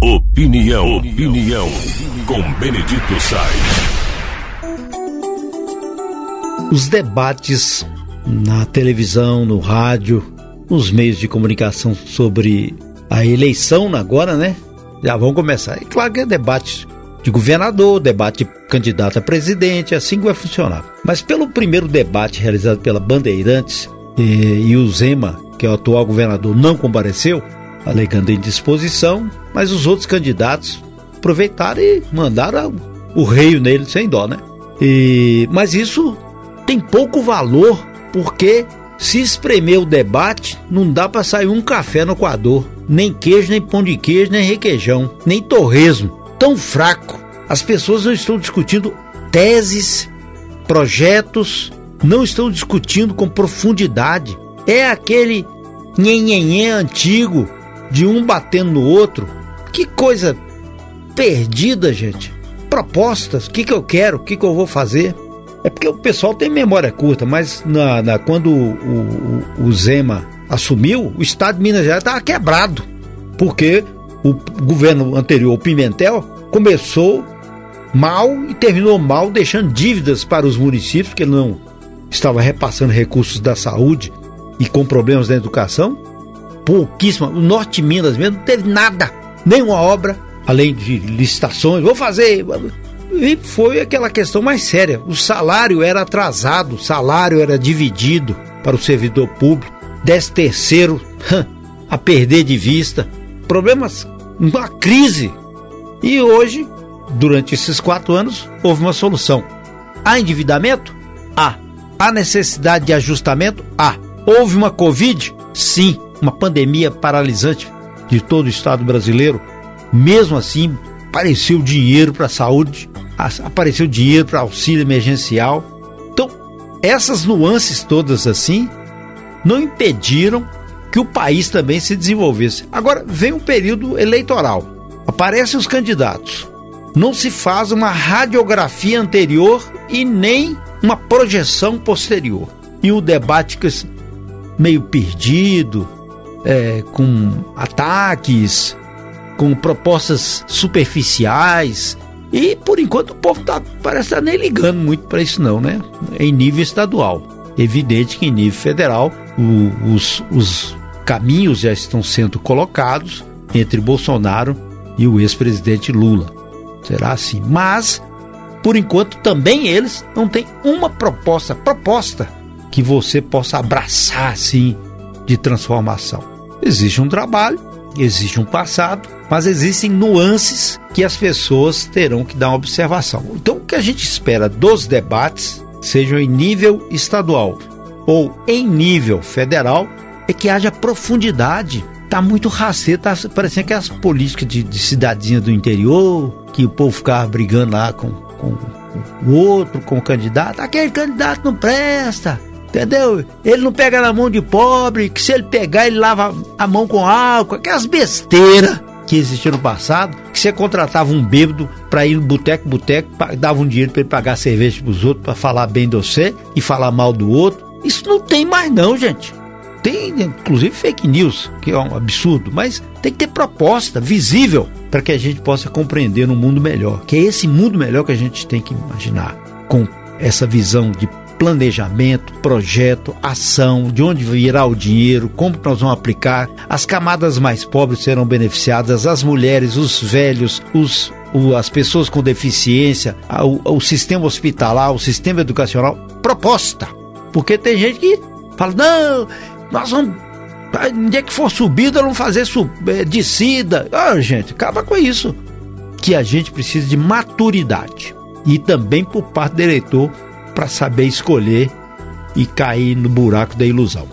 Opinião, opinião, com Benedito Sainz. Os debates na televisão, no rádio, nos meios de comunicação sobre a eleição agora, né? Já vão começar. E claro que é debate de governador, debate de candidato a presidente, assim que vai funcionar. Mas pelo primeiro debate realizado pela Bandeirantes e, e o Zema, que é o atual governador, não compareceu, alegando indisposição, mas os outros candidatos aproveitaram e mandaram o reio nele sem dó, né? E, mas isso tem pouco valor porque se espremer o debate, não dá para sair um café no coador, nem queijo, nem pão de queijo, nem requeijão, nem torresmo. Tão fraco. As pessoas não estão discutindo teses, projetos, não estão discutindo com profundidade. É aquele nhenhenhê antigo de um batendo no outro. Que coisa perdida, gente. Propostas, o que, que eu quero, o que, que eu vou fazer. É porque o pessoal tem memória curta, mas na, na quando o, o, o, Zema assumiu, o estado de Minas Gerais estava quebrado. Porque o governo anterior, o Pimentel, começou mal e terminou mal, deixando dívidas para os municípios, que não estava repassando recursos da saúde e com problemas da educação pouquíssima. O norte de Minas mesmo não teve nada, nenhuma obra, além de licitações. Vou fazer. E foi aquela questão mais séria. O salário era atrasado, o salário era dividido para o servidor público, dez terceiro a perder de vista. Problemas, uma crise. E hoje, durante esses quatro anos, houve uma solução. Há endividamento? Há. Há necessidade de ajustamento? Há. Houve uma Covid? Sim uma pandemia paralisante de todo o Estado brasileiro, mesmo assim, apareceu dinheiro para a saúde, apareceu dinheiro para auxílio emergencial. Então, essas nuances todas assim não impediram que o país também se desenvolvesse. Agora vem um período eleitoral. Aparecem os candidatos. Não se faz uma radiografia anterior e nem uma projeção posterior. E o debate meio perdido, é, com ataques, com propostas superficiais. E por enquanto o povo tá, parece estar tá nem ligando muito para isso, não, né? Em nível estadual. Evidente que em nível federal o, os, os caminhos já estão sendo colocados entre Bolsonaro e o ex-presidente Lula. Será assim. Mas, por enquanto, também eles não têm uma proposta, proposta que você possa abraçar assim de transformação. Existe um trabalho, existe um passado, mas existem nuances que as pessoas terão que dar uma observação. Então, o que a gente espera dos debates, sejam em nível estadual ou em nível federal, é que haja profundidade. Tá muito rasteiro, tá parecendo aquelas políticas de, de cidadinha do interior, que o povo ficava brigando lá com, com o outro, com o candidato. Aquele candidato não presta, Entendeu? Ele não pega na mão de pobre, que se ele pegar, ele lava a mão com álcool, aquelas besteiras que existiam no passado, que você contratava um bêbado para ir no boteco, boteco, dava um dinheiro para ele pagar cerveja pros outros, para falar bem de você e falar mal do outro. Isso não tem mais não, gente. Tem, inclusive, fake news, que é um absurdo, mas tem que ter proposta visível para que a gente possa compreender um mundo melhor, que é esse mundo melhor que a gente tem que imaginar, com essa visão de planejamento, projeto, ação, de onde virá o dinheiro, como nós vamos aplicar. As camadas mais pobres serão beneficiadas, as mulheres, os velhos, os, as pessoas com deficiência, o, sistema hospitalar, o sistema educacional. Proposta. Porque tem gente que fala: não, nós vamos onde é que for subida, não fazer sub, é, descida. Ah, gente, acaba com isso. Que a gente precisa de maturidade. E também por parte do eleitor para saber escolher e cair no buraco da ilusão.